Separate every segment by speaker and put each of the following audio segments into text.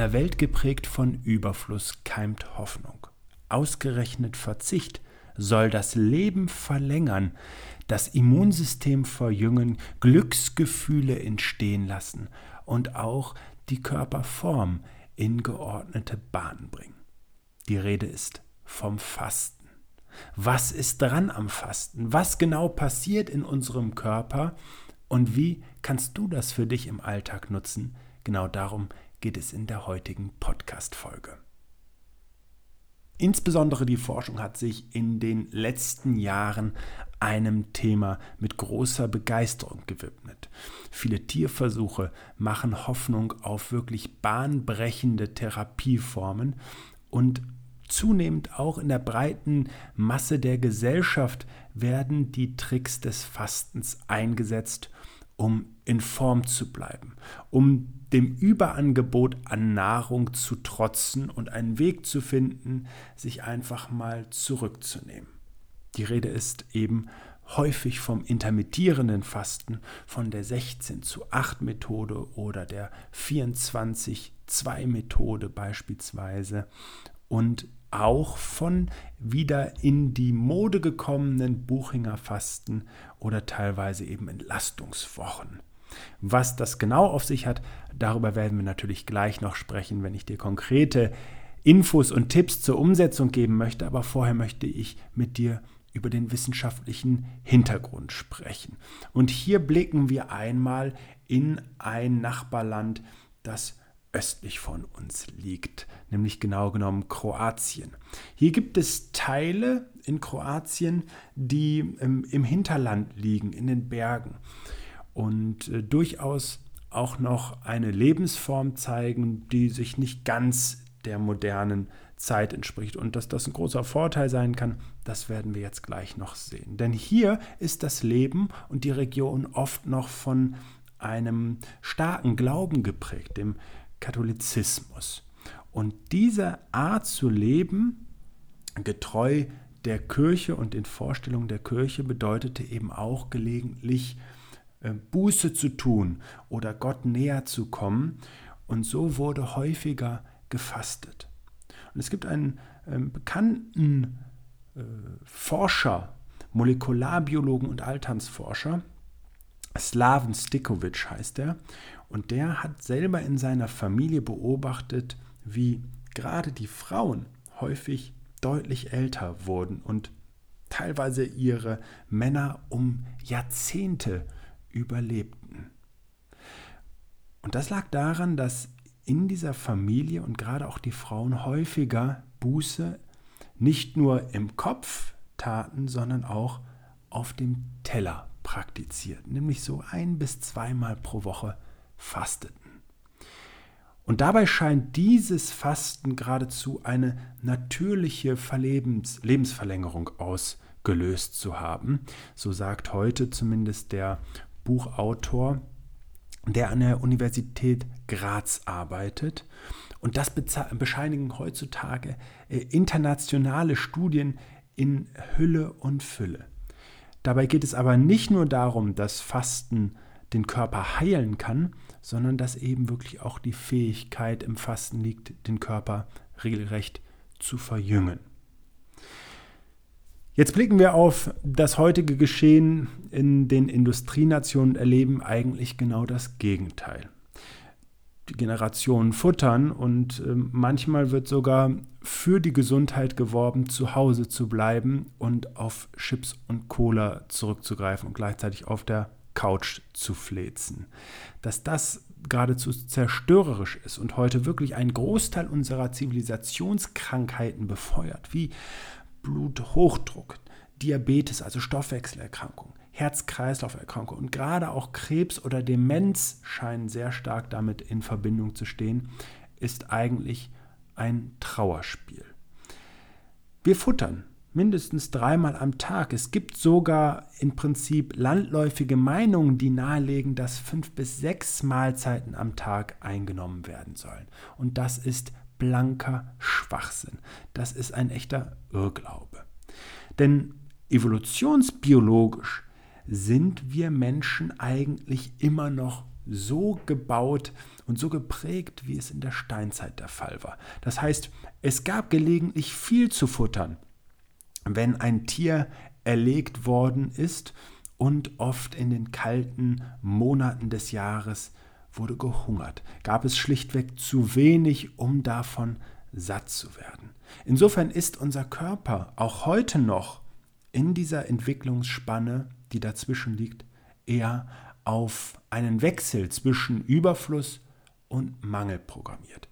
Speaker 1: einer Welt geprägt von Überfluss keimt Hoffnung. Ausgerechnet Verzicht soll das Leben verlängern, das Immunsystem verjüngen, Glücksgefühle entstehen lassen und auch die Körperform in geordnete Bahnen bringen. Die Rede ist vom Fasten. Was ist dran am Fasten? Was genau passiert in unserem Körper und wie kannst du das für dich im Alltag nutzen? Genau darum geht es in der heutigen Podcast-Folge. Insbesondere die Forschung hat sich in den letzten Jahren einem Thema mit großer Begeisterung gewidmet. Viele Tierversuche machen Hoffnung auf wirklich bahnbrechende Therapieformen und zunehmend auch in der breiten Masse der Gesellschaft werden die Tricks des Fastens eingesetzt, um in Form zu bleiben, um dem Überangebot an Nahrung zu trotzen und einen Weg zu finden, sich einfach mal zurückzunehmen. Die Rede ist eben häufig vom intermittierenden Fasten, von der 16 zu 8 Methode oder der 24 2 Methode beispielsweise und auch von wieder in die Mode gekommenen Buchinger Fasten oder teilweise eben Entlastungswochen. Was das genau auf sich hat, darüber werden wir natürlich gleich noch sprechen, wenn ich dir konkrete Infos und Tipps zur Umsetzung geben möchte. Aber vorher möchte ich mit dir über den wissenschaftlichen Hintergrund sprechen. Und hier blicken wir einmal in ein Nachbarland, das östlich von uns liegt, nämlich genau genommen Kroatien. Hier gibt es Teile in Kroatien, die im, im Hinterland liegen, in den Bergen und äh, durchaus auch noch eine Lebensform zeigen, die sich nicht ganz der modernen Zeit entspricht. Und dass das ein großer Vorteil sein kann, das werden wir jetzt gleich noch sehen. Denn hier ist das Leben und die Region oft noch von einem starken Glauben geprägt, dem Katholizismus. Und diese Art zu leben, getreu der Kirche und den Vorstellungen der Kirche, bedeutete eben auch gelegentlich äh, Buße zu tun oder Gott näher zu kommen. Und so wurde häufiger gefastet. Und es gibt einen äh, bekannten äh, Forscher, Molekularbiologen und Alternsforscher, Slaven Stikovic heißt er, und der hat selber in seiner Familie beobachtet, wie gerade die Frauen häufig deutlich älter wurden und teilweise ihre Männer um Jahrzehnte überlebten. Und das lag daran, dass in dieser Familie und gerade auch die Frauen häufiger Buße nicht nur im Kopf taten, sondern auch auf dem Teller praktizierten, nämlich so ein bis zweimal pro Woche fasteten. Und dabei scheint dieses Fasten geradezu eine natürliche Verlebens Lebensverlängerung ausgelöst zu haben. So sagt heute zumindest der Buchautor, der an der Universität Graz arbeitet. Und das bescheinigen heutzutage äh, internationale Studien in Hülle und Fülle. Dabei geht es aber nicht nur darum, dass Fasten den Körper heilen kann, sondern dass eben wirklich auch die Fähigkeit im Fasten liegt, den Körper regelrecht zu verjüngen. Jetzt blicken wir auf das heutige Geschehen in den Industrienationen, erleben eigentlich genau das Gegenteil. Generationen futtern und äh, manchmal wird sogar für die Gesundheit geworben, zu Hause zu bleiben und auf Chips und Cola zurückzugreifen und gleichzeitig auf der Couch zu flezen. Dass das geradezu zerstörerisch ist und heute wirklich einen Großteil unserer Zivilisationskrankheiten befeuert, wie Bluthochdruck, Diabetes, also Stoffwechselerkrankung, Herz-Kreislauf-Erkrankung und gerade auch Krebs oder Demenz scheinen sehr stark damit in Verbindung zu stehen, ist eigentlich ein Trauerspiel. Wir futtern mindestens dreimal am Tag. Es gibt sogar im Prinzip landläufige Meinungen, die nahelegen, dass fünf bis sechs Mahlzeiten am Tag eingenommen werden sollen. Und das ist blanker Schwachsinn. Das ist ein echter Irrglaube. Denn evolutionsbiologisch sind wir Menschen eigentlich immer noch so gebaut und so geprägt, wie es in der Steinzeit der Fall war. Das heißt, es gab gelegentlich viel zu futtern, wenn ein Tier erlegt worden ist und oft in den kalten Monaten des Jahres wurde gehungert, gab es schlichtweg zu wenig, um davon satt zu werden. Insofern ist unser Körper auch heute noch in dieser Entwicklungsspanne, die dazwischen liegt, eher auf einen Wechsel zwischen Überfluss und Mangel programmiert.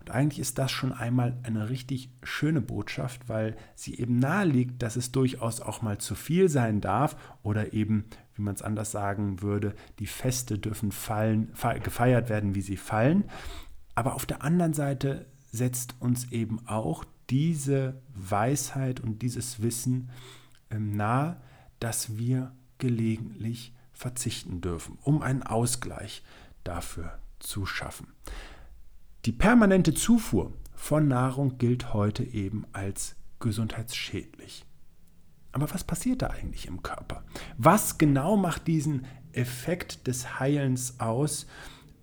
Speaker 1: Und eigentlich ist das schon einmal eine richtig schöne Botschaft, weil sie eben naheliegt, dass es durchaus auch mal zu viel sein darf oder eben, wie man es anders sagen würde, die Feste dürfen fallen, gefeiert werden, wie sie fallen. Aber auf der anderen Seite setzt uns eben auch diese Weisheit und dieses Wissen ähm, nahe, dass wir gelegentlich verzichten dürfen, um einen Ausgleich dafür zu schaffen. Die permanente Zufuhr von Nahrung gilt heute eben als gesundheitsschädlich. Aber was passiert da eigentlich im Körper? Was genau macht diesen Effekt des Heilens aus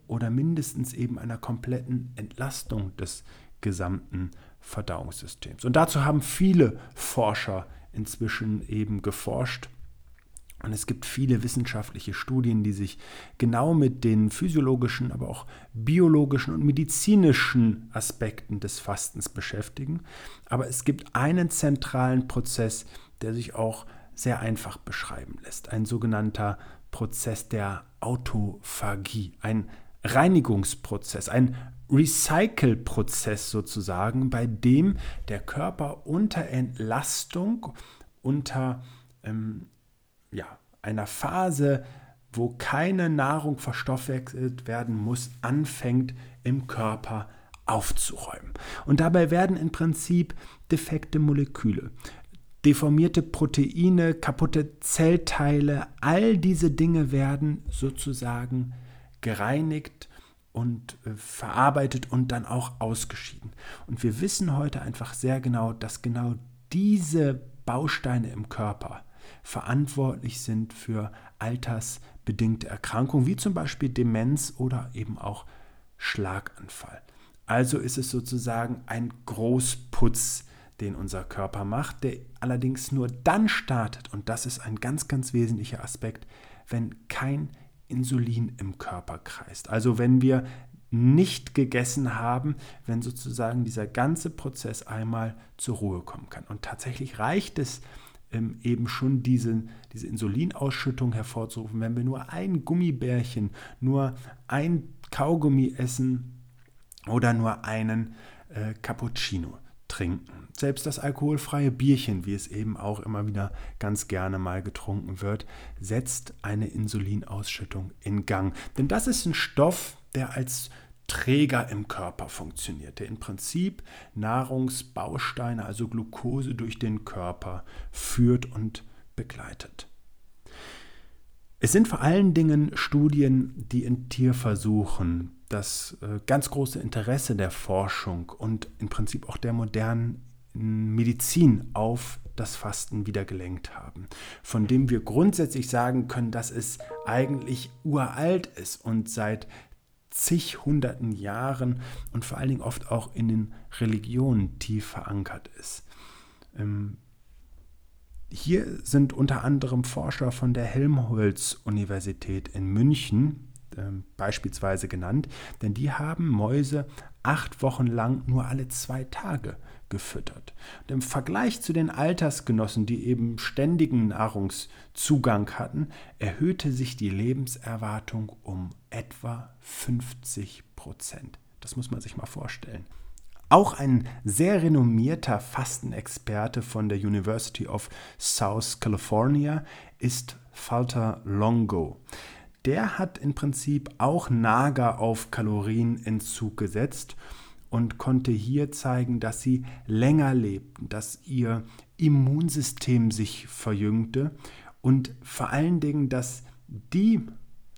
Speaker 1: oder mindestens eben einer kompletten Entlastung des gesamten Verdauungssystems? Und dazu haben viele Forscher inzwischen eben geforscht und es gibt viele wissenschaftliche Studien, die sich genau mit den physiologischen, aber auch biologischen und medizinischen Aspekten des Fastens beschäftigen. Aber es gibt einen zentralen Prozess, der sich auch sehr einfach beschreiben lässt. Ein sogenannter Prozess der Autophagie, ein Reinigungsprozess, ein Recycle-Prozess sozusagen, bei dem der Körper unter Entlastung, unter ähm, ja, einer Phase, wo keine Nahrung verstoffwechselt werden muss, anfängt im Körper aufzuräumen. Und dabei werden im Prinzip defekte Moleküle, deformierte Proteine, kaputte Zellteile, all diese Dinge werden sozusagen gereinigt und äh, verarbeitet und dann auch ausgeschieden. Und wir wissen heute einfach sehr genau, dass genau diese Bausteine im Körper verantwortlich sind für altersbedingte Erkrankungen, wie zum Beispiel Demenz oder eben auch Schlaganfall. Also ist es sozusagen ein Großputz, den unser Körper macht, der allerdings nur dann startet, und das ist ein ganz, ganz wesentlicher Aspekt, wenn kein Insulin im Körper kreist. Also wenn wir nicht gegessen haben, wenn sozusagen dieser ganze Prozess einmal zur Ruhe kommen kann. Und tatsächlich reicht es, ähm, eben schon diese, diese Insulinausschüttung hervorzurufen. Wenn wir nur ein Gummibärchen, nur ein Kaugummi essen oder nur einen äh, Cappuccino trinken. Selbst das alkoholfreie Bierchen, wie es eben auch immer wieder ganz gerne mal getrunken wird, setzt eine Insulinausschüttung in Gang. Denn das ist ein Stoff, der als Träger im Körper funktioniert, der im Prinzip Nahrungsbausteine, also Glucose durch den Körper führt und begleitet. Es sind vor allen Dingen Studien, die in Tierversuchen das äh, ganz große Interesse der Forschung und im Prinzip auch der modernen Medizin auf das Fasten wieder gelenkt haben, von dem wir grundsätzlich sagen können, dass es eigentlich uralt ist und seit zig hunderten Jahren und vor allen Dingen oft auch in den Religionen tief verankert ist. Ähm, hier sind unter anderem Forscher von der Helmholtz-Universität in München ähm, beispielsweise genannt, denn die haben Mäuse acht Wochen lang nur alle zwei Tage gefüttert. Und Im Vergleich zu den Altersgenossen, die eben ständigen Nahrungszugang hatten, erhöhte sich die Lebenserwartung um etwa 50 Prozent. Das muss man sich mal vorstellen. Auch ein sehr renommierter Fastenexperte von der University of South California ist Falter Longo. Der hat im Prinzip auch Nager auf Kalorienentzug gesetzt und konnte hier zeigen, dass sie länger lebten, dass ihr Immunsystem sich verjüngte und vor allen Dingen, dass die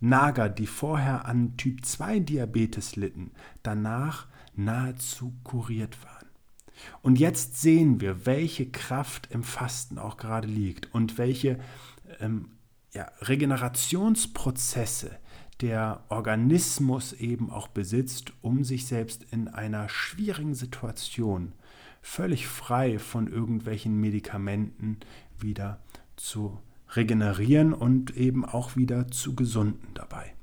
Speaker 1: Nager, die vorher an Typ 2 Diabetes litten, danach nahezu kuriert waren. Und jetzt sehen wir, welche Kraft im Fasten auch gerade liegt und welche ähm, ja, Regenerationsprozesse der Organismus eben auch besitzt, um sich selbst in einer schwierigen Situation völlig frei von irgendwelchen Medikamenten wieder zu regenerieren und eben auch wieder zu gesunden dabei.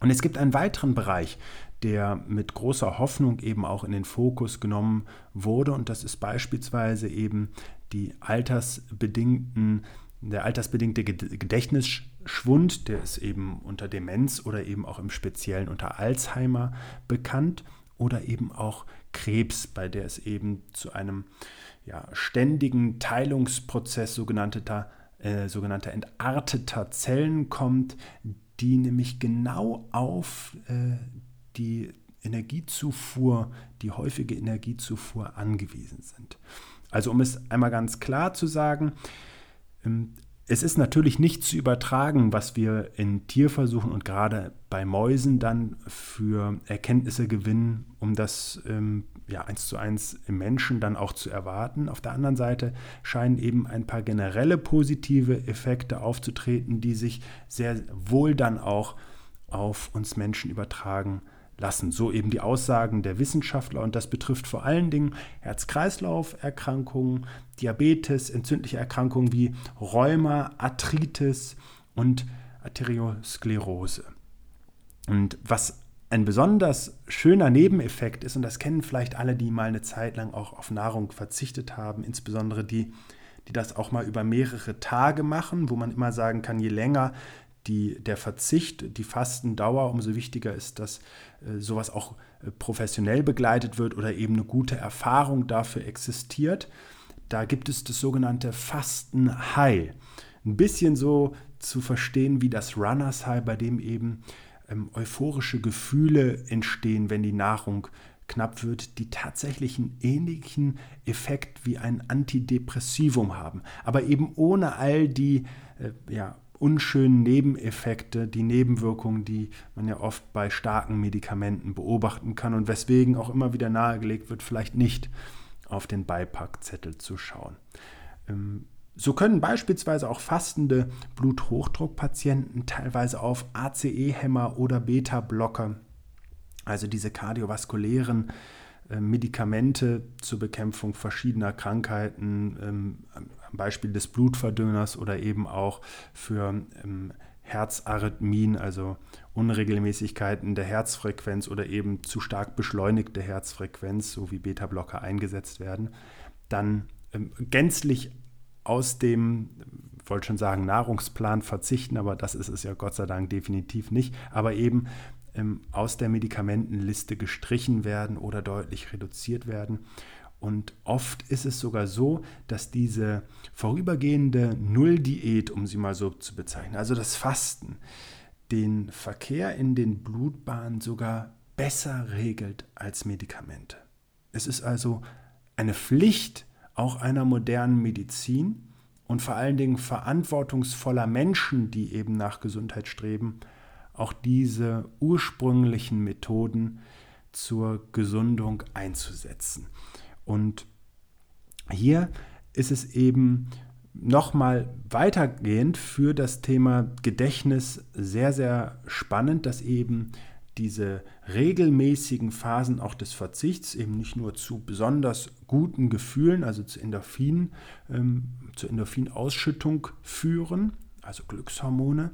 Speaker 1: Und es gibt einen weiteren Bereich, der mit großer Hoffnung eben auch in den Fokus genommen wurde. Und das ist beispielsweise eben die altersbedingten, der altersbedingte Gedächtnisschwund, der ist eben unter Demenz oder eben auch im Speziellen unter Alzheimer bekannt oder eben auch Krebs, bei der es eben zu einem ja, ständigen Teilungsprozess sogenannter, äh, sogenannter entarteter Zellen kommt, die nämlich genau auf äh, die Energiezufuhr, die häufige Energiezufuhr angewiesen sind. Also um es einmal ganz klar zu sagen, es ist natürlich nicht zu übertragen, was wir in Tierversuchen und gerade bei Mäusen dann für Erkenntnisse gewinnen, um das ähm, ja, eins zu eins im Menschen dann auch zu erwarten. Auf der anderen Seite scheinen eben ein paar generelle positive Effekte aufzutreten, die sich sehr wohl dann auch auf uns Menschen übertragen lassen. So eben die Aussagen der Wissenschaftler und das betrifft vor allen Dingen Herz-Kreislauf-Erkrankungen, Diabetes, entzündliche Erkrankungen wie Rheuma, Arthritis und Arteriosklerose. Und was ein besonders schöner Nebeneffekt ist, und das kennen vielleicht alle, die mal eine Zeit lang auch auf Nahrung verzichtet haben, insbesondere die, die das auch mal über mehrere Tage machen, wo man immer sagen kann, je länger die, der Verzicht, die Fastendauer, umso wichtiger ist, dass äh, sowas auch äh, professionell begleitet wird oder eben eine gute Erfahrung dafür existiert. Da gibt es das sogenannte Fasten High. Ein bisschen so zu verstehen wie das Runners High, bei dem eben ähm, euphorische Gefühle entstehen, wenn die Nahrung knapp wird, die tatsächlich einen ähnlichen Effekt wie ein Antidepressivum haben, aber eben ohne all die äh, ja, unschönen Nebeneffekte, die Nebenwirkungen, die man ja oft bei starken Medikamenten beobachten kann und weswegen auch immer wieder nahegelegt wird, vielleicht nicht auf den Beipackzettel zu schauen. Ähm, so können beispielsweise auch fastende Bluthochdruckpatienten teilweise auf ACE-Hämmer oder Beta-Blocker, also diese kardiovaskulären äh, Medikamente zur Bekämpfung verschiedener Krankheiten, ähm, Beispiel des Blutverdünners oder eben auch für ähm, Herzarrhythmien, also Unregelmäßigkeiten der Herzfrequenz oder eben zu stark beschleunigte Herzfrequenz, so wie Beta-Blocker eingesetzt werden, dann ähm, gänzlich aus dem, wollte schon sagen, Nahrungsplan verzichten, aber das ist es ja Gott sei Dank definitiv nicht, aber eben ähm, aus der Medikamentenliste gestrichen werden oder deutlich reduziert werden. Und oft ist es sogar so, dass diese vorübergehende Nulldiät, um sie mal so zu bezeichnen, also das Fasten, den Verkehr in den Blutbahnen sogar besser regelt als Medikamente. Es ist also eine Pflicht auch einer modernen Medizin und vor allen Dingen verantwortungsvoller Menschen, die eben nach Gesundheit streben, auch diese ursprünglichen Methoden zur Gesundung einzusetzen. Und hier ist es eben nochmal weitergehend für das Thema Gedächtnis sehr, sehr spannend, dass eben diese regelmäßigen Phasen auch des Verzichts eben nicht nur zu besonders guten Gefühlen, also zu Endorphin, ähm, zur Endorphinausschüttung führen, also Glückshormone,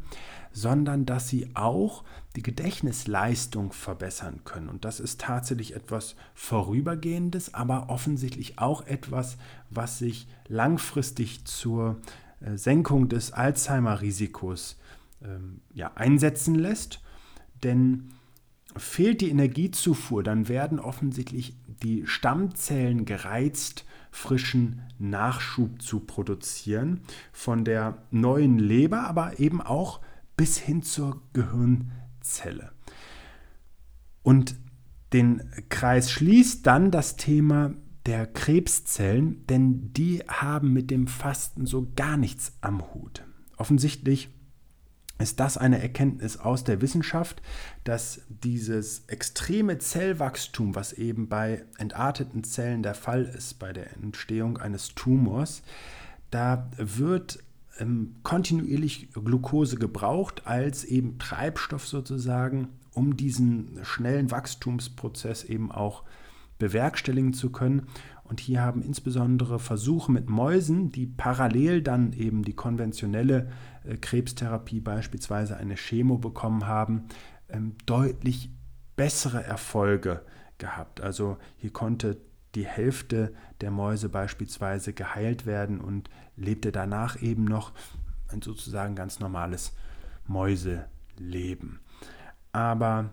Speaker 1: sondern dass sie auch die Gedächtnisleistung verbessern können. Und das ist tatsächlich etwas Vorübergehendes, aber offensichtlich auch etwas, was sich langfristig zur äh, Senkung des Alzheimer-Risikos ähm, ja, einsetzen lässt. Denn fehlt die Energiezufuhr, dann werden offensichtlich die Stammzellen gereizt, frischen Nachschub zu produzieren von der neuen Leber, aber eben auch bis hin zur Gehirnzelle. Und den Kreis schließt dann das Thema der Krebszellen, denn die haben mit dem Fasten so gar nichts am Hut. Offensichtlich ist das eine Erkenntnis aus der Wissenschaft, dass dieses extreme Zellwachstum, was eben bei entarteten Zellen der Fall ist, bei der Entstehung eines Tumors, da wird ähm, kontinuierlich Glucose gebraucht als eben Treibstoff sozusagen, um diesen schnellen Wachstumsprozess eben auch bewerkstelligen zu können. Und hier haben insbesondere Versuche mit Mäusen, die parallel dann eben die konventionelle äh, Krebstherapie, beispielsweise eine Chemo bekommen haben, ähm, deutlich bessere Erfolge gehabt. Also hier konnte die Hälfte der Mäuse beispielsweise geheilt werden und lebte danach eben noch ein sozusagen ganz normales Mäuseleben. Aber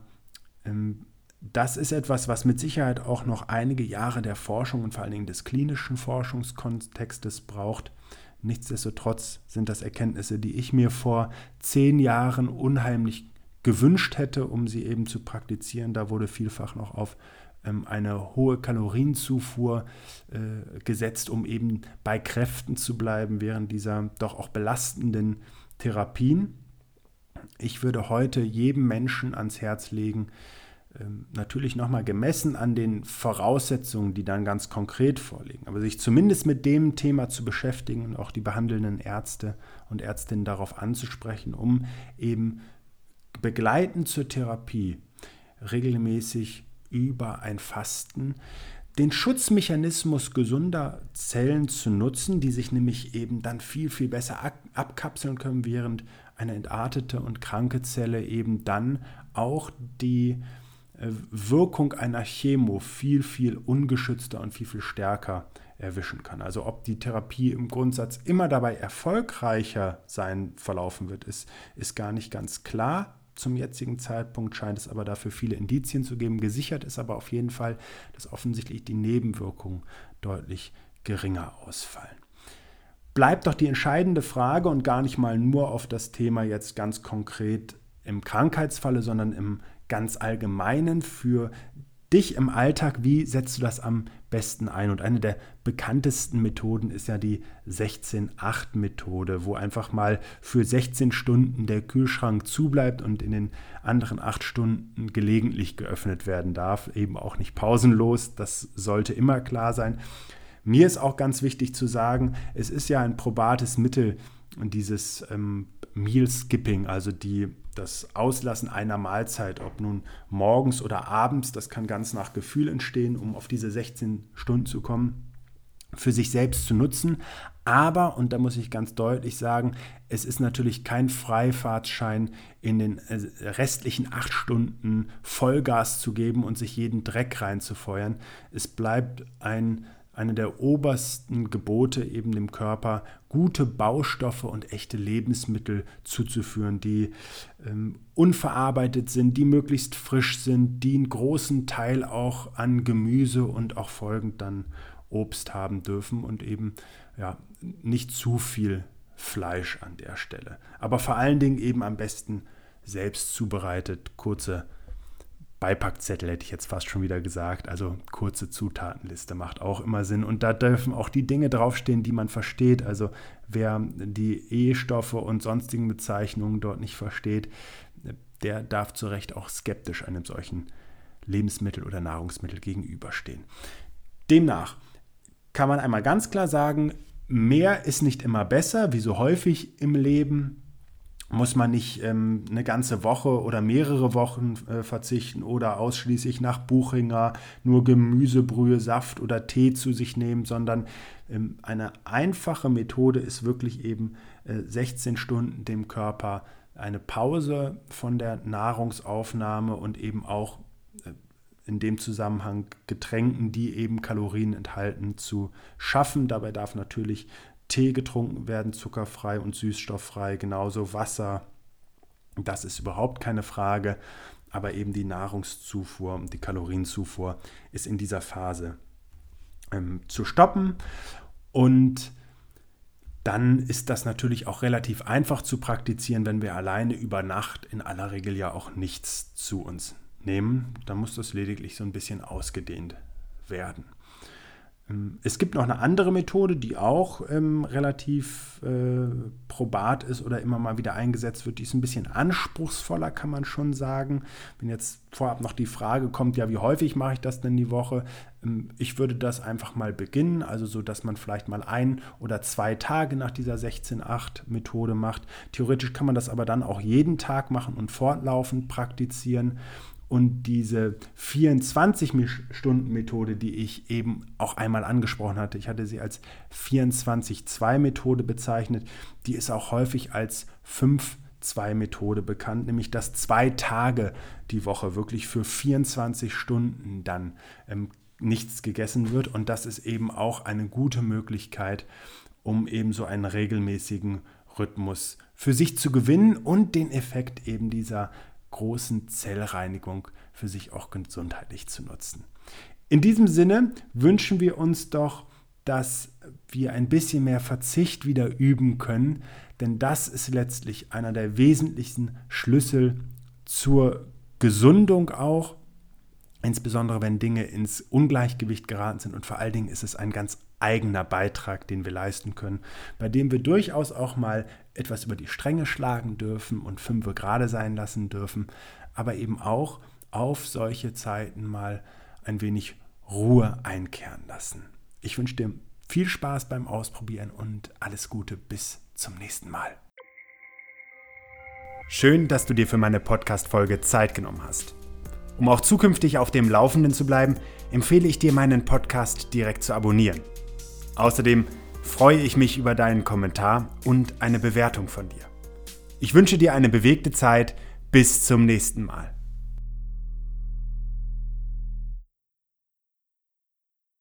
Speaker 1: ähm, das ist etwas, was mit Sicherheit auch noch einige Jahre der Forschung und vor allen Dingen des klinischen Forschungskontextes braucht. Nichtsdestotrotz sind das Erkenntnisse, die ich mir vor zehn Jahren unheimlich gewünscht hätte, um sie eben zu praktizieren. Da wurde vielfach noch auf eine hohe Kalorienzufuhr äh, gesetzt, um eben bei Kräften zu bleiben während dieser doch auch belastenden Therapien. Ich würde heute jedem Menschen ans Herz legen, ähm, natürlich nochmal gemessen an den Voraussetzungen, die dann ganz konkret vorliegen, aber sich zumindest mit dem Thema zu beschäftigen und auch die behandelnden Ärzte und Ärztinnen darauf anzusprechen, um eben begleitend zur Therapie regelmäßig über ein Fasten den Schutzmechanismus gesunder Zellen zu nutzen, die sich nämlich eben dann viel, viel besser abkapseln können, während eine entartete und kranke Zelle eben dann auch die äh, Wirkung einer Chemo viel, viel ungeschützter und viel, viel stärker erwischen kann. Also ob die Therapie im Grundsatz immer dabei erfolgreicher sein verlaufen wird, ist, ist gar nicht ganz klar. Zum jetzigen Zeitpunkt scheint es aber dafür viele Indizien zu geben. Gesichert ist aber auf jeden Fall, dass offensichtlich die Nebenwirkungen deutlich geringer ausfallen. Bleibt doch die entscheidende Frage und gar nicht mal nur auf das Thema jetzt ganz konkret im Krankheitsfalle, sondern im ganz allgemeinen für dich im Alltag, wie setzt du das am besten ein? Und eine der bekanntesten Methoden ist ja die 16-8-Methode, wo einfach mal für 16 Stunden der Kühlschrank zubleibt und in den anderen 8 Stunden gelegentlich geöffnet werden darf. Eben auch nicht pausenlos, das sollte immer klar sein. Mir ist auch ganz wichtig zu sagen, es ist ja ein probates Mittel, dieses ähm, Meal Skipping, also die das Auslassen einer Mahlzeit, ob nun morgens oder abends, das kann ganz nach Gefühl entstehen, um auf diese 16 Stunden zu kommen, für sich selbst zu nutzen. Aber, und da muss ich ganz deutlich sagen, es ist natürlich kein Freifahrtschein, in den äh, restlichen acht Stunden Vollgas zu geben und sich jeden Dreck reinzufeuern. Es bleibt ein eine der obersten Gebote eben dem Körper, gute Baustoffe und echte Lebensmittel zuzuführen, die ähm, unverarbeitet sind, die möglichst frisch sind, die einen großen Teil auch an Gemüse und auch folgend dann Obst haben dürfen und eben ja, nicht zu viel Fleisch an der Stelle. Aber vor allen Dingen eben am besten selbst zubereitet, kurze Beipackzettel hätte ich jetzt fast schon wieder gesagt. Also kurze Zutatenliste macht auch immer Sinn. Und da dürfen auch die Dinge draufstehen, die man versteht. Also wer die E-Stoffe und sonstigen Bezeichnungen dort nicht versteht, der darf zu Recht auch skeptisch einem solchen Lebensmittel oder Nahrungsmittel gegenüberstehen. Demnach kann man einmal ganz klar sagen, mehr ist nicht immer besser, wie so häufig im Leben muss man nicht ähm, eine ganze Woche oder mehrere Wochen äh, verzichten oder ausschließlich nach Buchinger nur Gemüsebrühe, Saft oder Tee zu sich nehmen, sondern ähm, eine einfache Methode ist wirklich eben äh, 16 Stunden dem Körper eine Pause von der Nahrungsaufnahme und eben auch äh, in dem Zusammenhang Getränken, die eben Kalorien enthalten, zu schaffen. Dabei darf natürlich Tee getrunken werden, zuckerfrei und süßstofffrei, genauso Wasser. Das ist überhaupt keine Frage, aber eben die Nahrungszufuhr und die Kalorienzufuhr ist in dieser Phase ähm, zu stoppen. Und dann ist das natürlich auch relativ einfach zu praktizieren, wenn wir alleine über Nacht in aller Regel ja auch nichts zu uns nehmen. Dann muss das lediglich so ein bisschen ausgedehnt werden. Ähm, es gibt noch eine andere Methode, die auch ähm, relativ äh, probat ist oder immer mal wieder eingesetzt wird. Die ist ein bisschen anspruchsvoller, kann man schon sagen. Wenn jetzt vorab noch die Frage kommt, ja, wie häufig mache ich das denn die Woche? Ähm, ich würde das einfach mal beginnen, also so, dass man vielleicht mal ein oder zwei Tage nach dieser 16-8-Methode macht. Theoretisch kann man das aber dann auch jeden Tag machen und fortlaufend praktizieren. Und diese 24-Stunden-Methode, die ich eben auch einmal angesprochen hatte, ich hatte sie als 24-2-Methode bezeichnet, die ist auch häufig als 5-2-Methode bekannt, nämlich dass zwei Tage die Woche wirklich für 24 Stunden dann ähm, nichts gegessen wird. Und das ist eben auch eine gute Möglichkeit, um eben so einen regelmäßigen Rhythmus für sich zu gewinnen und den Effekt eben dieser großen Zellreinigung für sich auch gesundheitlich zu nutzen. In diesem Sinne wünschen wir uns doch, dass wir ein bisschen mehr Verzicht wieder üben können, denn das ist letztlich einer der wesentlichsten Schlüssel zur Gesundung auch, insbesondere wenn Dinge ins Ungleichgewicht geraten sind und vor allen Dingen ist es ein ganz eigener Beitrag, den wir leisten können, bei dem wir durchaus auch mal etwas über die Stränge schlagen dürfen und fünfe gerade sein lassen dürfen, aber eben auch auf solche Zeiten mal ein wenig Ruhe einkehren lassen. Ich wünsche dir viel Spaß beim Ausprobieren und alles Gute bis zum nächsten Mal. Schön, dass du dir für meine Podcast-Folge Zeit genommen hast. Um auch zukünftig auf dem Laufenden zu bleiben, empfehle ich dir, meinen Podcast direkt zu abonnieren. Außerdem freue ich mich über deinen Kommentar und eine Bewertung von dir. Ich wünsche dir eine bewegte Zeit. Bis zum nächsten Mal.